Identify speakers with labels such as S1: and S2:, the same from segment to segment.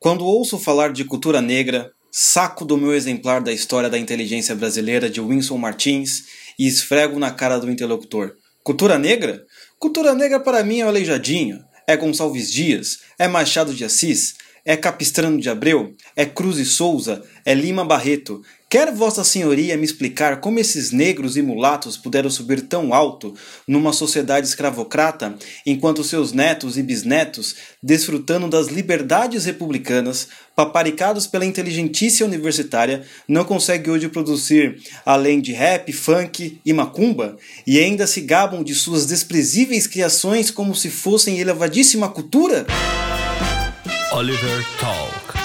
S1: Quando ouço falar de cultura negra, saco do meu exemplar da história da inteligência brasileira de Winston Martins e esfrego na cara do interlocutor. Cultura negra? Cultura negra para mim é o Aleijadinho, é Gonçalves Dias, é Machado de Assis, é Capistrano de Abreu, é Cruz e Souza, é Lima Barreto, Quer Vossa Senhoria me explicar como esses negros e mulatos puderam subir tão alto numa sociedade escravocrata, enquanto seus netos e bisnetos, desfrutando das liberdades republicanas, paparicados pela inteligentícia universitária, não conseguem hoje produzir, além de rap, funk e macumba, e ainda se gabam de suas desprezíveis criações como se fossem elevadíssima cultura?
S2: Oliver Talk.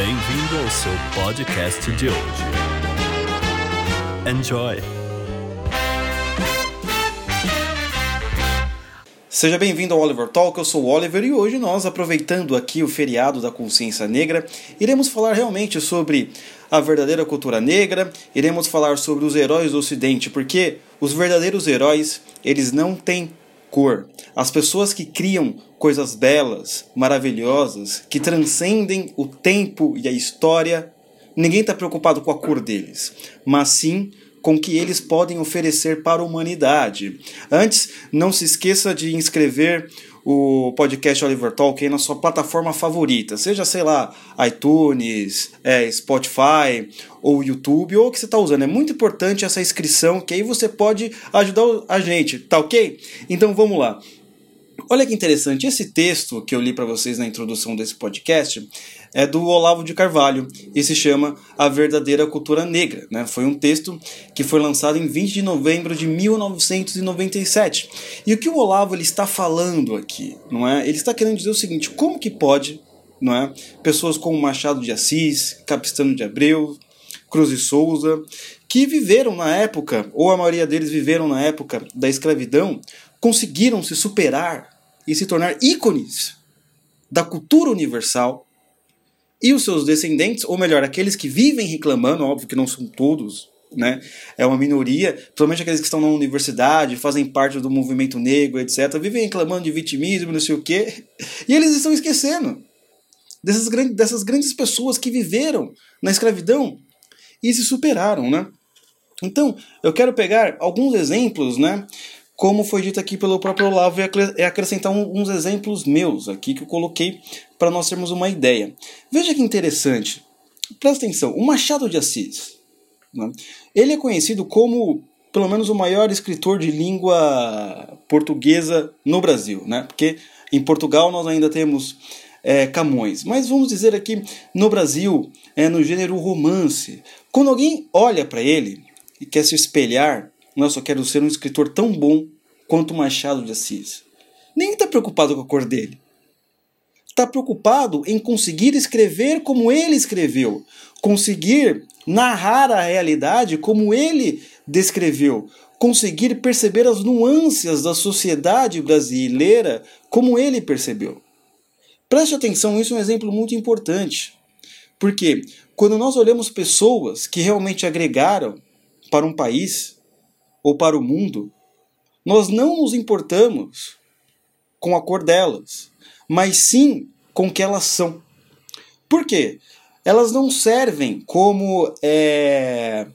S2: Bem-vindo ao seu podcast de hoje. Enjoy!
S1: Seja bem-vindo ao Oliver Talk, eu sou o Oliver e hoje nós, aproveitando aqui o feriado da consciência negra, iremos falar realmente sobre a verdadeira cultura negra, iremos falar sobre os heróis do Ocidente, porque os verdadeiros heróis, eles não têm cor. As pessoas que criam coisas belas, maravilhosas, que transcendem o tempo e a história, ninguém está preocupado com a cor deles, mas sim com o que eles podem oferecer para a humanidade. Antes, não se esqueça de inscrever o podcast Oliver Talk na sua plataforma favorita, seja, sei lá, iTunes, é, Spotify ou YouTube, ou o que você está usando. É muito importante essa inscrição, que aí você pode ajudar a gente, tá ok? Então vamos lá. Olha que interessante, esse texto que eu li para vocês na introdução desse podcast é do Olavo de Carvalho e se chama A Verdadeira Cultura Negra. Né? Foi um texto que foi lançado em 20 de novembro de 1997. E o que o Olavo ele está falando aqui, não é? Ele está querendo dizer o seguinte: como que pode, não é? Pessoas como Machado de Assis, Capistano de Abreu, Cruz e Souza, que viveram na época, ou a maioria deles viveram na época da escravidão, conseguiram se superar e se tornar ícones da cultura universal. E os seus descendentes, ou melhor, aqueles que vivem reclamando, óbvio que não são todos, né? É uma minoria, principalmente aqueles que estão na universidade, fazem parte do movimento negro, etc., vivem reclamando de vitimismo, não sei o quê, e eles estão esquecendo dessas grandes, dessas grandes pessoas que viveram na escravidão e se superaram, né? Então, eu quero pegar alguns exemplos, né? Como foi dito aqui pelo próprio Olavo, e acrescentar uns exemplos meus aqui que eu coloquei para nós termos uma ideia. Veja que interessante. Presta atenção, o Machado de Assis, né? ele é conhecido como pelo menos o maior escritor de língua portuguesa no Brasil, né? Porque em Portugal nós ainda temos é, Camões, mas vamos dizer aqui no Brasil é no gênero romance. Quando alguém olha para ele e quer se espelhar nossa, eu quero ser um escritor tão bom quanto Machado de Assis. Nem está preocupado com a cor dele. Está preocupado em conseguir escrever como ele escreveu, conseguir narrar a realidade como ele descreveu, conseguir perceber as nuances da sociedade brasileira como ele percebeu. Preste atenção, isso é um exemplo muito importante. Porque quando nós olhamos pessoas que realmente agregaram para um país, ou para o mundo, nós não nos importamos com a cor delas, mas sim com o que elas são. Por quê? Elas não servem como é,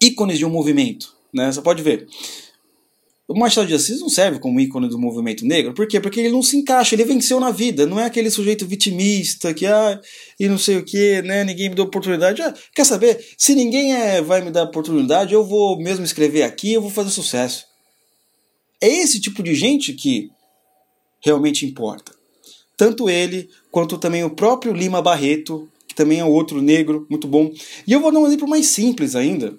S1: ícones de um movimento. Né? Você pode ver. O Machado de Assis não serve como ícone do movimento negro, por quê? Porque ele não se encaixa, ele venceu na vida, não é aquele sujeito vitimista que, ah, e não sei o que, né, ninguém me deu oportunidade. Ah, quer saber? Se ninguém é, vai me dar oportunidade, eu vou mesmo escrever aqui, eu vou fazer sucesso. É esse tipo de gente que realmente importa. Tanto ele, quanto também o próprio Lima Barreto, que também é outro negro, muito bom. E eu vou dar um exemplo mais simples ainda,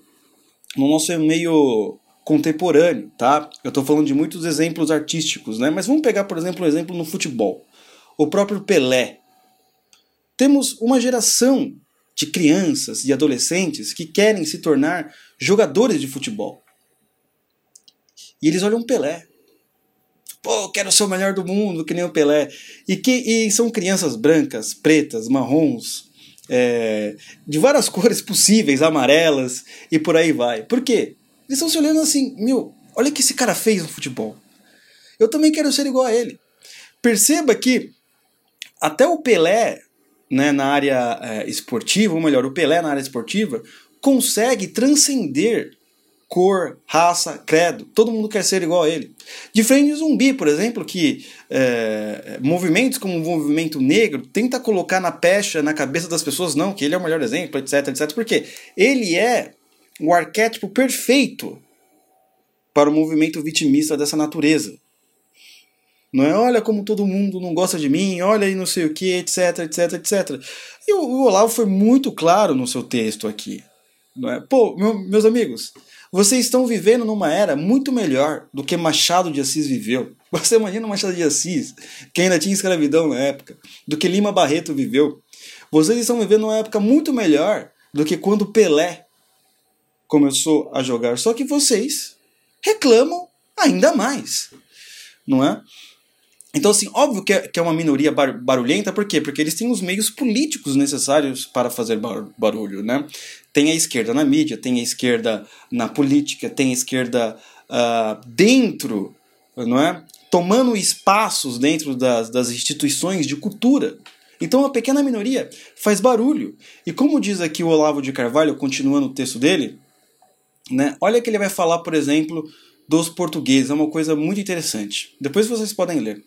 S1: no nosso meio contemporâneo, tá? Eu estou falando de muitos exemplos artísticos, né? Mas vamos pegar, por exemplo, um exemplo no futebol. O próprio Pelé. Temos uma geração de crianças e adolescentes que querem se tornar jogadores de futebol. E eles olham Pelé. Pô, quero ser o melhor do mundo, que nem o Pelé. E, que, e são crianças brancas, pretas, marrons, é, de várias cores possíveis, amarelas e por aí vai. Por quê? Eles estão se olhando assim, meu, olha o que esse cara fez no futebol. Eu também quero ser igual a ele. Perceba que até o Pelé, né, na área é, esportiva, ou melhor, o Pelé na área esportiva, consegue transcender cor, raça, credo. Todo mundo quer ser igual a ele. Diferente de zumbi, por exemplo, que é, movimentos como o movimento negro tenta colocar na pecha, na cabeça das pessoas, não, que ele é o melhor exemplo, etc, etc. Porque ele é o arquétipo perfeito para o movimento vitimista dessa natureza. Não é, olha como todo mundo não gosta de mim, olha aí não sei o que, etc, etc, etc. E o, o Olavo foi muito claro no seu texto aqui. Não é? Pô, meu, meus amigos, vocês estão vivendo numa era muito melhor do que Machado de Assis viveu. Você imagina Machado de Assis, que ainda tinha escravidão na época, do que Lima Barreto viveu. Vocês estão vivendo numa época muito melhor do que quando Pelé começou a jogar. Só que vocês reclamam ainda mais, não é? Então, assim, óbvio que é, que é uma minoria bar barulhenta, por quê? Porque eles têm os meios políticos necessários para fazer bar barulho, né? Tem a esquerda na mídia, tem a esquerda na política, tem a esquerda uh, dentro, não é? Tomando espaços dentro das, das instituições de cultura. Então a pequena minoria faz barulho. E como diz aqui o Olavo de Carvalho, continuando o texto dele, né? Olha que ele vai falar, por exemplo, dos portugueses. É uma coisa muito interessante. Depois vocês podem ler.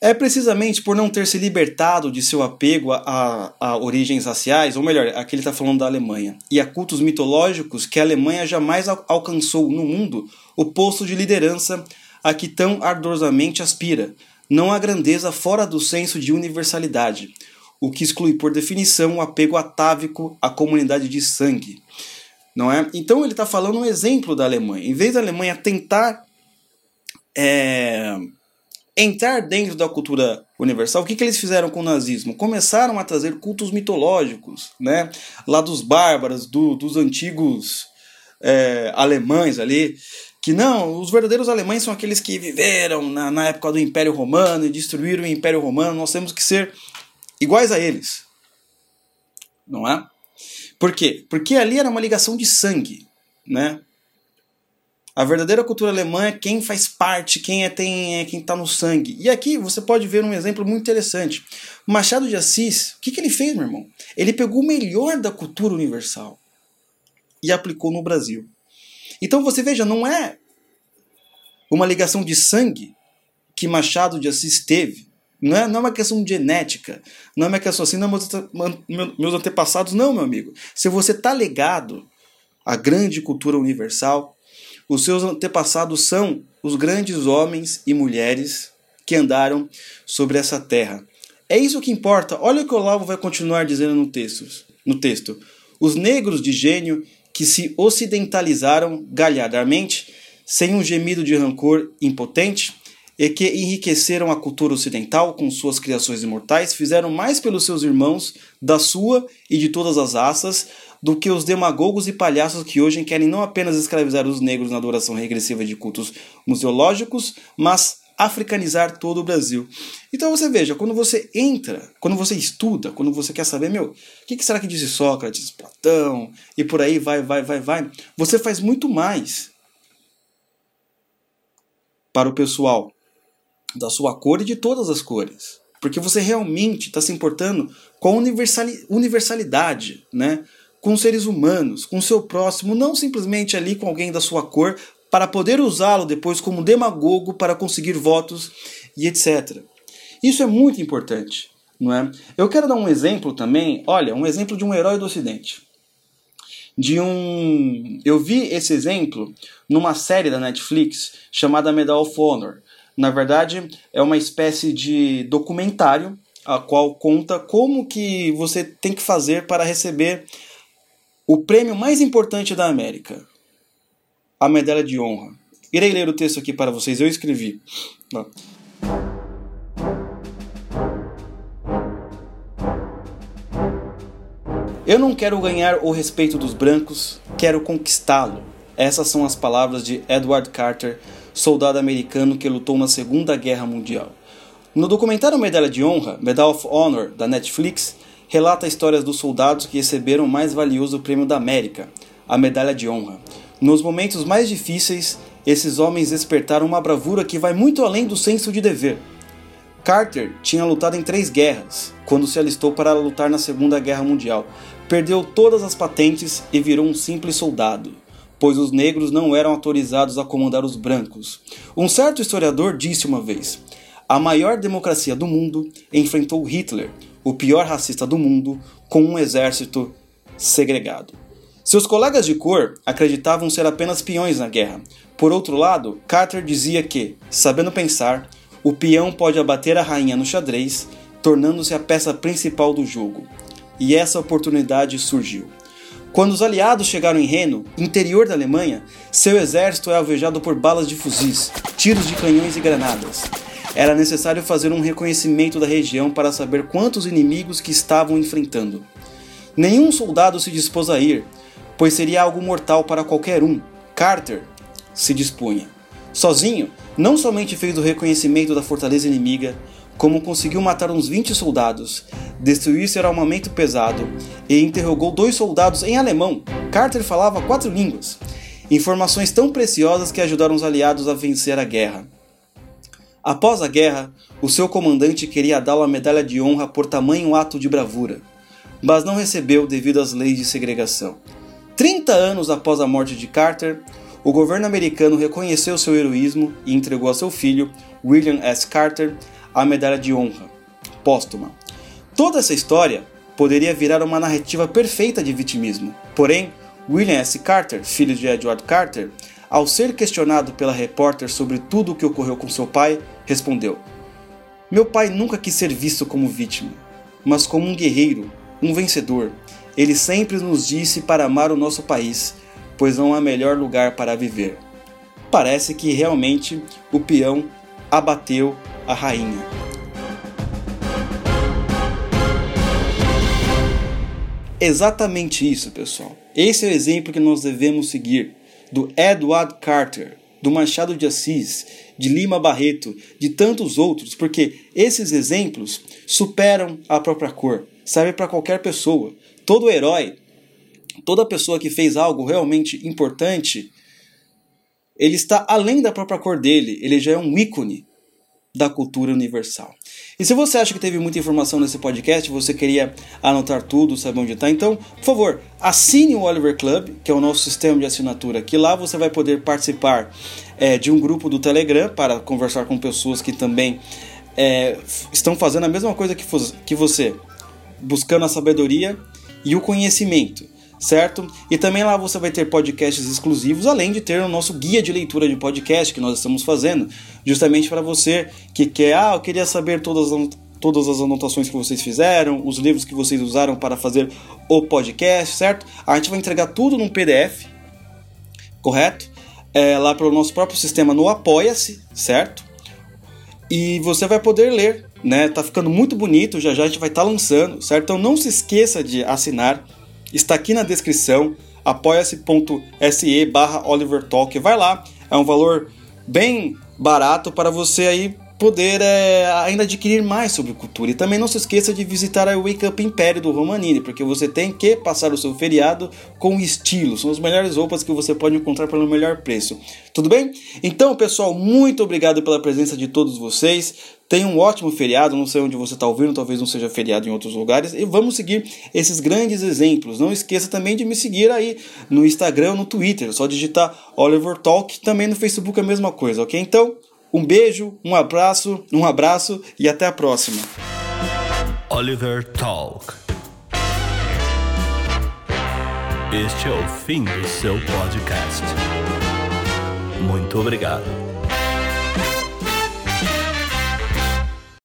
S1: É precisamente por não ter se libertado de seu apego a, a, origens raciais, ou melhor, aqui ele está falando da Alemanha, e a cultos mitológicos que a Alemanha jamais al alcançou no mundo o posto de liderança a que tão ardorosamente aspira, não a grandeza fora do senso de universalidade, o que exclui por definição o apego atávico à comunidade de sangue não é? Então ele está falando um exemplo da Alemanha. Em vez da Alemanha tentar é, entrar dentro da cultura universal, o que, que eles fizeram com o nazismo? Começaram a trazer cultos mitológicos, né? Lá dos bárbaros, do, dos antigos é, alemães ali, que não, os verdadeiros alemães são aqueles que viveram na, na época do Império Romano e destruíram o Império Romano, nós temos que ser iguais a eles, não é? Por quê? Porque ali era uma ligação de sangue, né? A verdadeira cultura alemã é quem faz parte, quem é, tem, é quem está no sangue. E aqui você pode ver um exemplo muito interessante. Machado de Assis, o que, que ele fez, meu irmão? Ele pegou o melhor da cultura universal e aplicou no Brasil. Então você veja, não é uma ligação de sangue que Machado de Assis teve não é, não é uma questão de genética. Não é uma questão assim, não, meus antepassados, não, meu amigo. Se você está ligado à grande cultura universal, os seus antepassados são os grandes homens e mulheres que andaram sobre essa terra. É isso que importa. Olha o que o Olavo vai continuar dizendo no texto. No texto. Os negros de gênio que se ocidentalizaram galhardamente, sem um gemido de rancor impotente, e que enriqueceram a cultura ocidental com suas criações imortais, fizeram mais pelos seus irmãos, da sua e de todas as raças, do que os demagogos e palhaços que hoje querem não apenas escravizar os negros na adoração regressiva de cultos museológicos, mas africanizar todo o Brasil. Então você veja, quando você entra, quando você estuda, quando você quer saber, meu, o que, que será que disse Sócrates, Platão, e por aí vai, vai, vai, vai, você faz muito mais para o pessoal da sua cor e de todas as cores. Porque você realmente está se importando com a universalidade, né? com seres humanos, com o seu próximo, não simplesmente ali com alguém da sua cor, para poder usá-lo depois como demagogo para conseguir votos e etc. Isso é muito importante, não é? Eu quero dar um exemplo também, olha, um exemplo de um herói do Ocidente. De um, eu vi esse exemplo numa série da Netflix chamada Medal of Honor, na verdade, é uma espécie de documentário a qual conta como que você tem que fazer para receber o prêmio mais importante da América, a medalha de honra. Irei ler o texto aqui para vocês, eu escrevi. Eu não quero ganhar o respeito dos brancos, quero conquistá-lo. Essas são as palavras de Edward Carter soldado americano que lutou na Segunda Guerra Mundial. No documentário Medalha de Honra, Medal of Honor, da Netflix, relata histórias dos soldados que receberam o mais valioso prêmio da América, a Medalha de Honra. Nos momentos mais difíceis, esses homens despertaram uma bravura que vai muito além do senso de dever. Carter tinha lutado em três guerras, quando se alistou para lutar na Segunda Guerra Mundial. Perdeu todas as patentes e virou um simples soldado, pois os negros não eram autorizados a comandar os brancos. Um certo historiador disse uma vez: a maior democracia do mundo enfrentou Hitler, o pior racista do mundo, com um exército segregado. Seus colegas de cor acreditavam ser apenas peões na guerra. Por outro lado, Carter dizia que, sabendo pensar, o peão pode abater a rainha no xadrez, tornando-se a peça principal do jogo. E essa oportunidade surgiu. Quando os aliados chegaram em Reno, interior da Alemanha, seu exército é alvejado por balas de fuzis, tiros de canhões e granadas. Era necessário fazer um reconhecimento da região para saber quantos inimigos que estavam enfrentando. Nenhum soldado se dispôs a ir, pois seria algo mortal para qualquer um. Carter se dispunha. Sozinho, não somente fez o reconhecimento da fortaleza inimiga, como conseguiu matar uns 20 soldados, destruir seu armamento pesado e interrogou dois soldados em alemão. Carter falava quatro línguas. Informações tão preciosas que ajudaram os aliados a vencer a guerra. Após a guerra, o seu comandante queria dar uma medalha de honra por tamanho ato de bravura, mas não recebeu devido às leis de segregação. 30 anos após a morte de Carter, o governo americano reconheceu seu heroísmo e entregou a seu filho, William S. Carter, a medalha de honra, póstuma. Toda essa história poderia virar uma narrativa perfeita de vitimismo. Porém, William S. Carter, filho de Edward Carter, ao ser questionado pela repórter sobre tudo o que ocorreu com seu pai, respondeu: Meu pai nunca quis ser visto como vítima, mas como um guerreiro, um vencedor. Ele sempre nos disse para amar o nosso país pois não há melhor lugar para viver. Parece que realmente o peão abateu a rainha. Exatamente isso, pessoal. Esse é o exemplo que nós devemos seguir do Edward Carter, do Machado de Assis, de Lima Barreto, de tantos outros, porque esses exemplos superam a própria cor, serve para qualquer pessoa. Todo herói toda pessoa que fez algo realmente importante, ele está além da própria cor dele, ele já é um ícone da cultura universal. E se você acha que teve muita informação nesse podcast, você queria anotar tudo, saber onde está, então, por favor, assine o Oliver Club, que é o nosso sistema de assinatura, que lá você vai poder participar é, de um grupo do Telegram para conversar com pessoas que também é, estão fazendo a mesma coisa que, que você, buscando a sabedoria e o conhecimento certo? E também lá você vai ter podcasts exclusivos, além de ter o nosso guia de leitura de podcast que nós estamos fazendo, justamente para você que quer, ah, eu queria saber todas as, todas as anotações que vocês fizeram, os livros que vocês usaram para fazer o podcast, certo? A gente vai entregar tudo num PDF, correto? É, lá pelo nosso próprio sistema no Apoia-se, certo? E você vai poder ler, né? Tá ficando muito bonito, já já a gente vai estar tá lançando, certo? Então não se esqueça de assinar está aqui na descrição, apoia-se.se barra Oliver Talk. Vai lá, é um valor bem barato para você aí poder é, ainda adquirir mais sobre cultura. E também não se esqueça de visitar a Wake Up Império do Romanini, porque você tem que passar o seu feriado com estilo. São as melhores roupas que você pode encontrar pelo melhor preço. Tudo bem? Então, pessoal, muito obrigado pela presença de todos vocês. Tenha um ótimo feriado, não sei onde você está ouvindo, talvez não seja feriado em outros lugares. E vamos seguir esses grandes exemplos. Não esqueça também de me seguir aí no Instagram, no Twitter. É só digitar Oliver Talk, também no Facebook é a mesma coisa, ok? Então, um beijo, um abraço, um abraço e até a próxima.
S2: Oliver Talk. Este é o fim do seu podcast. Muito obrigado.